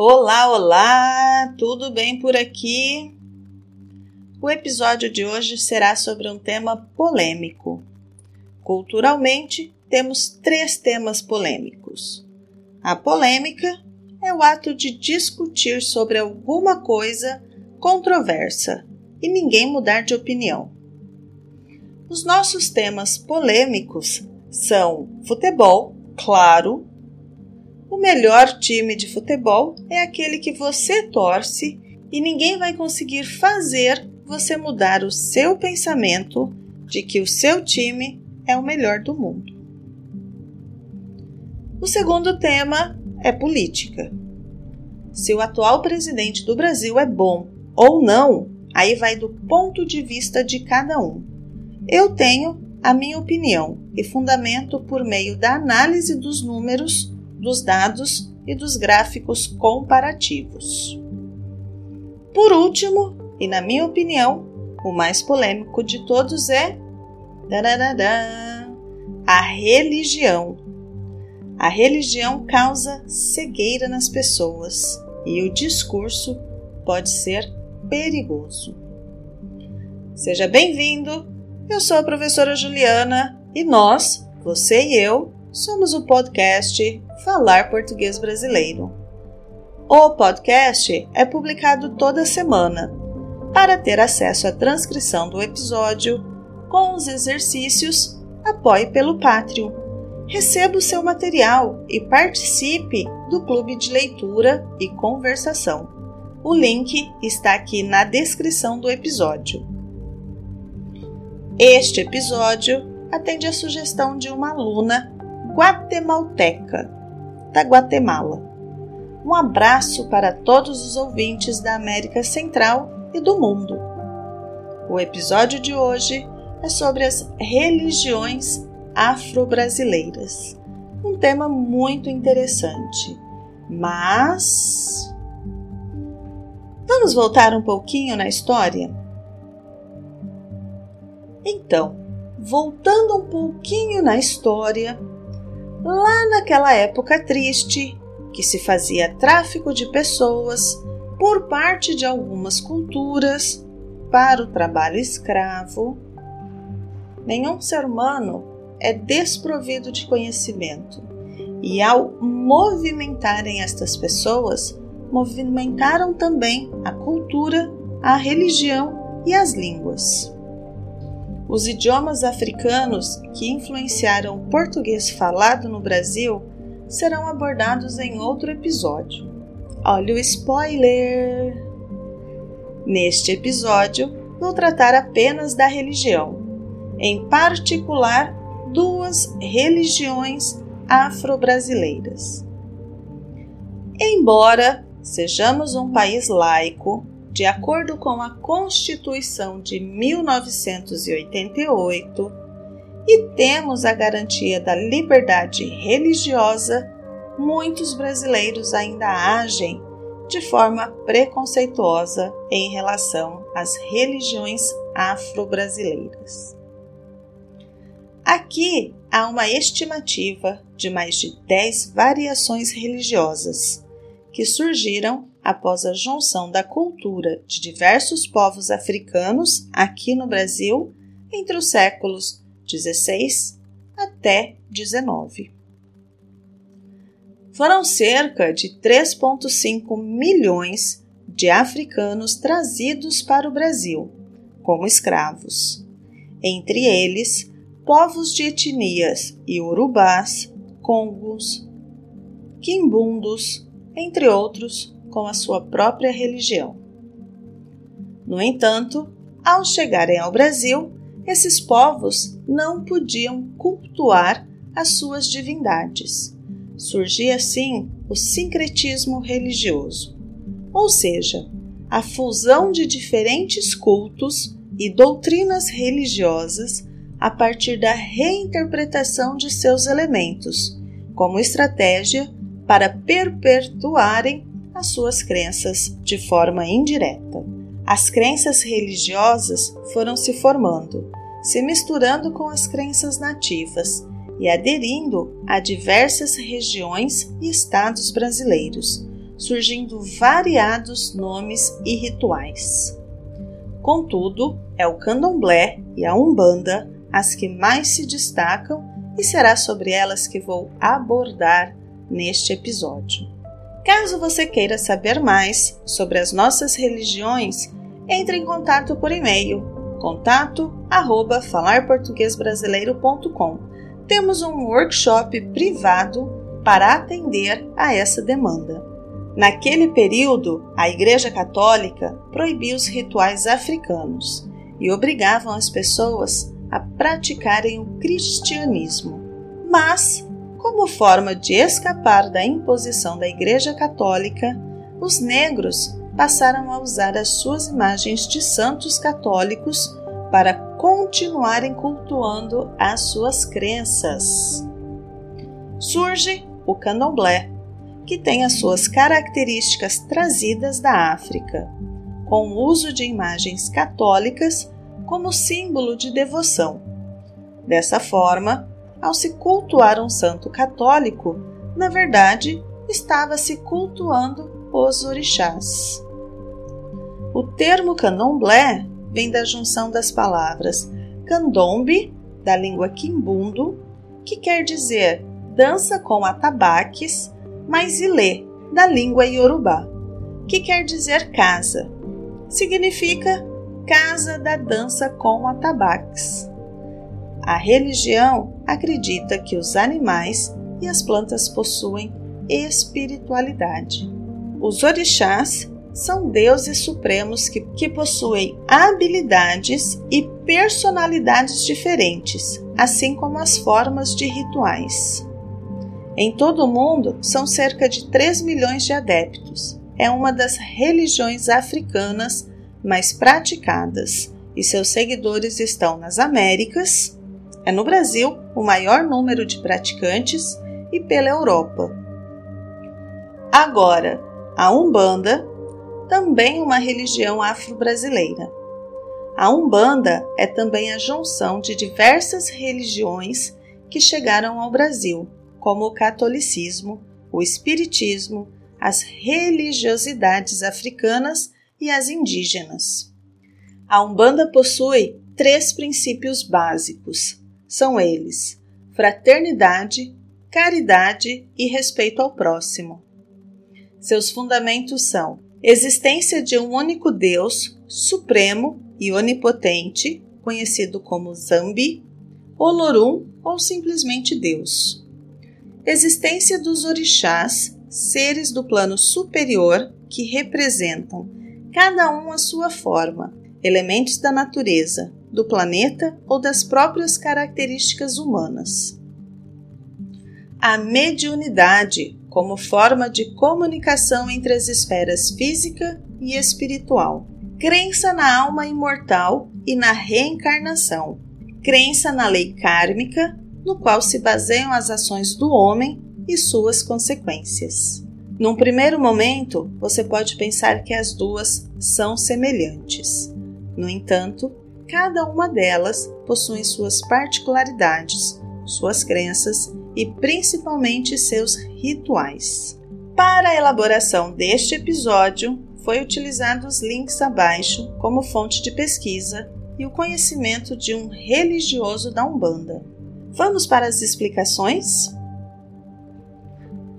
Olá, olá! Tudo bem por aqui? O episódio de hoje será sobre um tema polêmico. Culturalmente, temos três temas polêmicos. A polêmica é o ato de discutir sobre alguma coisa controversa e ninguém mudar de opinião. Os nossos temas polêmicos são futebol, claro, o melhor time de futebol é aquele que você torce e ninguém vai conseguir fazer você mudar o seu pensamento de que o seu time é o melhor do mundo. O segundo tema é política. Se o atual presidente do Brasil é bom ou não, aí vai do ponto de vista de cada um. Eu tenho a minha opinião e fundamento por meio da análise dos números dos dados e dos gráficos comparativos. Por último, e na minha opinião, o mais polêmico de todos é a religião. A religião causa cegueira nas pessoas e o discurso pode ser perigoso. Seja bem-vindo! Eu sou a professora Juliana e nós, você e eu, somos o podcast Falar Português Brasileiro. O podcast é publicado toda semana. Para ter acesso à transcrição do episódio com os exercícios, apoie pelo Patreon. Receba o seu material e participe do clube de leitura e conversação. O link está aqui na descrição do episódio. Este episódio atende a sugestão de uma aluna guatemalteca, da Guatemala. Um abraço para todos os ouvintes da América Central e do mundo. O episódio de hoje é sobre as religiões afro-brasileiras. Um tema muito interessante, mas. Vamos voltar um pouquinho na história? Então, voltando um pouquinho na história, lá naquela época triste, que se fazia tráfico de pessoas por parte de algumas culturas para o trabalho escravo, nenhum ser humano é desprovido de conhecimento. E ao movimentarem estas pessoas, movimentaram também a cultura, a religião e as línguas. Os idiomas africanos que influenciaram o português falado no Brasil serão abordados em outro episódio. Olha o spoiler! Neste episódio, vou tratar apenas da religião, em particular duas religiões afro-brasileiras. Embora sejamos um país laico, de acordo com a Constituição de 1988, e temos a garantia da liberdade religiosa, muitos brasileiros ainda agem de forma preconceituosa em relação às religiões afro-brasileiras. Aqui há uma estimativa de mais de 10 variações religiosas que surgiram após a junção da cultura de diversos povos africanos aqui no Brasil entre os séculos 16 até 19. Foram cerca de 3,5 milhões de africanos trazidos para o Brasil como escravos, entre eles povos de etnias iorubás, congos, quimbundos, entre outros, com a sua própria religião. No entanto, ao chegarem ao Brasil, esses povos não podiam cultuar as suas divindades. Surgia assim o sincretismo religioso, ou seja, a fusão de diferentes cultos e doutrinas religiosas a partir da reinterpretação de seus elementos, como estratégia para perpetuarem as suas crenças de forma indireta. As crenças religiosas foram se formando, se misturando com as crenças nativas e aderindo a diversas regiões e estados brasileiros, surgindo variados nomes e rituais. Contudo, é o candomblé e a umbanda as que mais se destacam e será sobre elas que vou abordar neste episódio. Caso você queira saber mais sobre as nossas religiões, entre em contato por e-mail contato arroba falarportuguesbrasileiro.com. Temos um workshop privado para atender a essa demanda. Naquele período, a Igreja Católica proibia os rituais africanos e obrigavam as pessoas a praticarem o cristianismo. Mas, como forma de escapar da imposição da Igreja Católica, os negros passaram a usar as suas imagens de santos católicos para continuarem cultuando as suas crenças. Surge o candomblé, que tem as suas características trazidas da África, com o uso de imagens católicas como símbolo de devoção. Dessa forma, ao se cultuar um santo católico, na verdade, estava se cultuando os orixás. O termo candomblé vem da junção das palavras candombe, da língua quimbundo, que quer dizer dança com atabaques, mais ilê, da língua iorubá, que quer dizer casa. Significa casa da dança com atabaques. A religião acredita que os animais e as plantas possuem espiritualidade. Os orixás são deuses supremos que, que possuem habilidades e personalidades diferentes, assim como as formas de rituais. Em todo o mundo, são cerca de 3 milhões de adeptos. É uma das religiões africanas mais praticadas e seus seguidores estão nas Américas, é no Brasil o maior número de praticantes e pela Europa. Agora, a Umbanda também uma religião afro-brasileira. A Umbanda é também a junção de diversas religiões que chegaram ao Brasil, como o catolicismo, o espiritismo, as religiosidades africanas e as indígenas. A Umbanda possui três princípios básicos. São eles: fraternidade, caridade e respeito ao próximo. Seus fundamentos são existência de um único Deus supremo e onipotente, conhecido como Zambi, Olorum ou simplesmente Deus. Existência dos orixás, seres do plano superior que representam, cada um a sua forma, elementos da natureza, do planeta ou das próprias características humanas. A mediunidade, como forma de comunicação entre as esferas física e espiritual. Crença na alma imortal e na reencarnação. Crença na lei kármica, no qual se baseiam as ações do homem e suas consequências. Num primeiro momento, você pode pensar que as duas são semelhantes. No entanto, cada uma delas possui suas particularidades, suas crenças e principalmente seus rituais. Para a elaboração deste episódio, foi utilizado os links abaixo como fonte de pesquisa e o conhecimento de um religioso da Umbanda. Vamos para as explicações?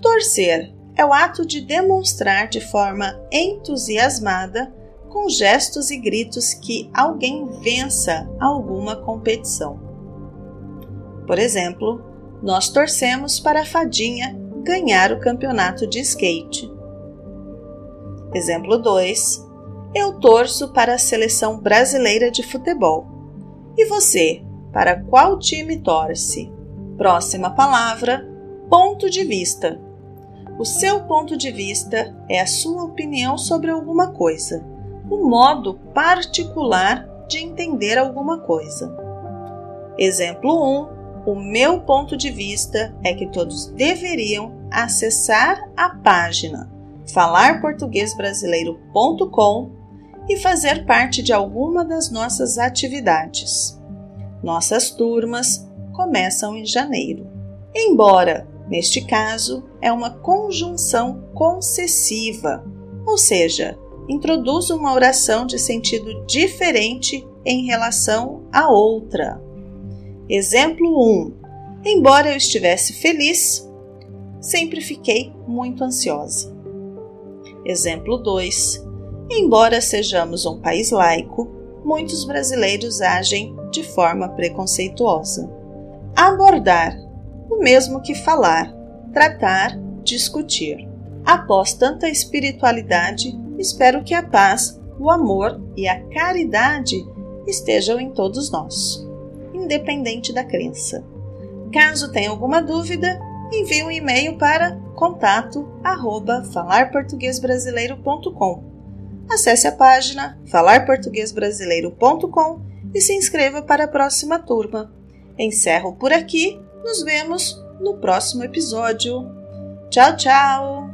Torcer é o ato de demonstrar de forma entusiasmada, com gestos e gritos, que alguém vença alguma competição. Por exemplo, nós torcemos para a fadinha ganhar o campeonato de skate. Exemplo 2. Eu torço para a seleção brasileira de futebol. E você, para qual time torce? Próxima palavra: ponto de vista. O seu ponto de vista é a sua opinião sobre alguma coisa, o modo particular de entender alguma coisa. Exemplo 1 o meu ponto de vista é que todos deveriam acessar a página falarportuguesbrasileiro.com e fazer parte de alguma das nossas atividades. Nossas turmas começam em janeiro. Embora Neste caso, é uma conjunção concessiva, ou seja, introduz uma oração de sentido diferente em relação à outra. Exemplo 1. Embora eu estivesse feliz, sempre fiquei muito ansiosa. Exemplo 2. Embora sejamos um país laico, muitos brasileiros agem de forma preconceituosa. Abordar, o mesmo que falar, tratar, discutir. Após tanta espiritualidade, espero que a paz, o amor e a caridade estejam em todos nós, independente da crença. Caso tenha alguma dúvida, envie um e-mail para contato@falarportuguesbrasileiro.com. Acesse a página falarportuguesbrasileiro.com e se inscreva para a próxima turma. Encerro por aqui, nos vemos no próximo episódio. Tchau, tchau!